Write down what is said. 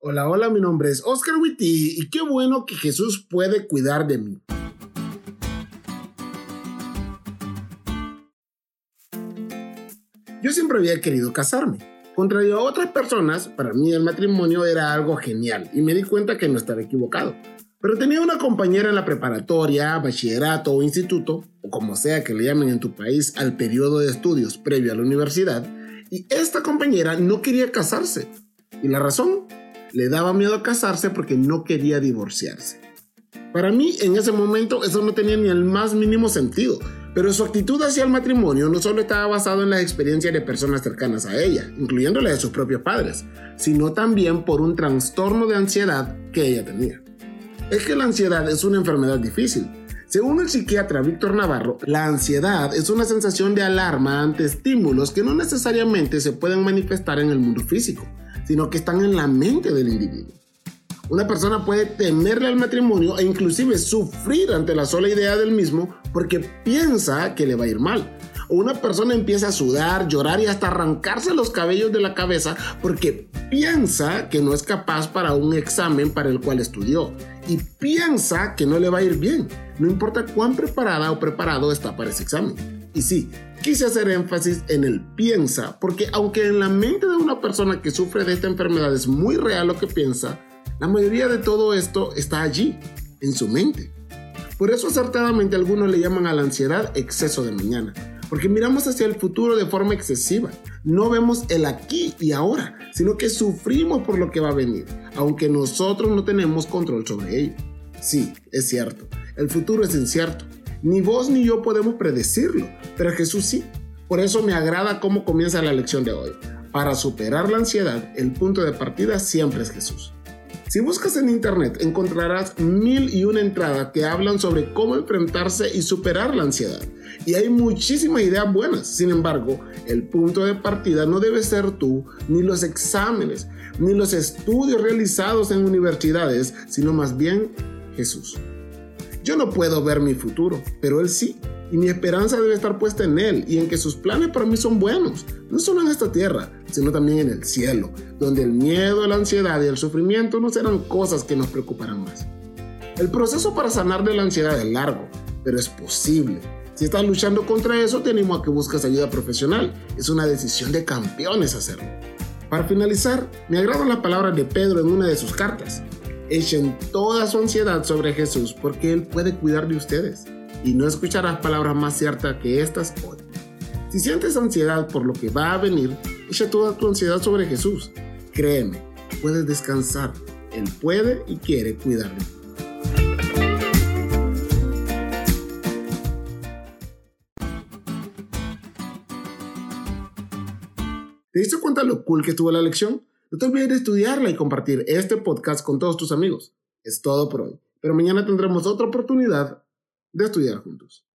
Hola, hola, mi nombre es Oscar Witty y qué bueno que Jesús puede cuidar de mí. Yo siempre había querido casarme. Contrario a otras personas, para mí el matrimonio era algo genial y me di cuenta que no estaba equivocado. Pero tenía una compañera en la preparatoria, bachillerato o instituto, o como sea que le llamen en tu país al periodo de estudios previo a la universidad, y esta compañera no quería casarse. ¿Y la razón? Le daba miedo casarse porque no quería divorciarse. Para mí, en ese momento, eso no tenía ni el más mínimo sentido, pero su actitud hacia el matrimonio no solo estaba basado en las experiencias de personas cercanas a ella, incluyendo la de sus propios padres, sino también por un trastorno de ansiedad que ella tenía. Es que la ansiedad es una enfermedad difícil. Según el psiquiatra Víctor Navarro, la ansiedad es una sensación de alarma ante estímulos que no necesariamente se pueden manifestar en el mundo físico, sino que están en la mente del individuo. Una persona puede temerle al matrimonio e inclusive sufrir ante la sola idea del mismo porque piensa que le va a ir mal. Una persona empieza a sudar, llorar y hasta arrancarse los cabellos de la cabeza porque piensa que no es capaz para un examen para el cual estudió y piensa que no le va a ir bien, no importa cuán preparada o preparado está para ese examen. Y sí, quise hacer énfasis en el piensa, porque aunque en la mente de una persona que sufre de esta enfermedad es muy real lo que piensa, la mayoría de todo esto está allí, en su mente. Por eso acertadamente algunos le llaman a la ansiedad exceso de mañana, porque miramos hacia el futuro de forma excesiva. No vemos el aquí y ahora, sino que sufrimos por lo que va a venir, aunque nosotros no tenemos control sobre ello. Sí, es cierto, el futuro es incierto, ni vos ni yo podemos predecirlo, pero Jesús sí. Por eso me agrada cómo comienza la lección de hoy. Para superar la ansiedad, el punto de partida siempre es Jesús. Si buscas en internet encontrarás mil y una entradas que hablan sobre cómo enfrentarse y superar la ansiedad. Y hay muchísimas ideas buenas. Sin embargo, el punto de partida no debe ser tú, ni los exámenes, ni los estudios realizados en universidades, sino más bien Jesús. Yo no puedo ver mi futuro, pero Él sí. Y mi esperanza debe estar puesta en Él y en que sus planes para mí son buenos, no solo en esta tierra, sino también en el cielo, donde el miedo, la ansiedad y el sufrimiento no serán cosas que nos preocuparán más. El proceso para sanar de la ansiedad es largo, pero es posible. Si estás luchando contra eso, te animo a que busques ayuda profesional. Es una decisión de campeones hacerlo. Para finalizar, me agradan las palabras de Pedro en una de sus cartas. Echen toda su ansiedad sobre Jesús porque Él puede cuidar de ustedes y no escucharás palabras más ciertas que estas hoy. Si sientes ansiedad por lo que va a venir, echa toda tu ansiedad sobre Jesús. Créeme, puedes descansar. Él puede y quiere cuidar de ti. ¿Te diste cuenta lo cool que estuvo la lección? No te olvides de estudiarla y compartir este podcast con todos tus amigos. Es todo por hoy, pero mañana tendremos otra oportunidad de estudiar juntos.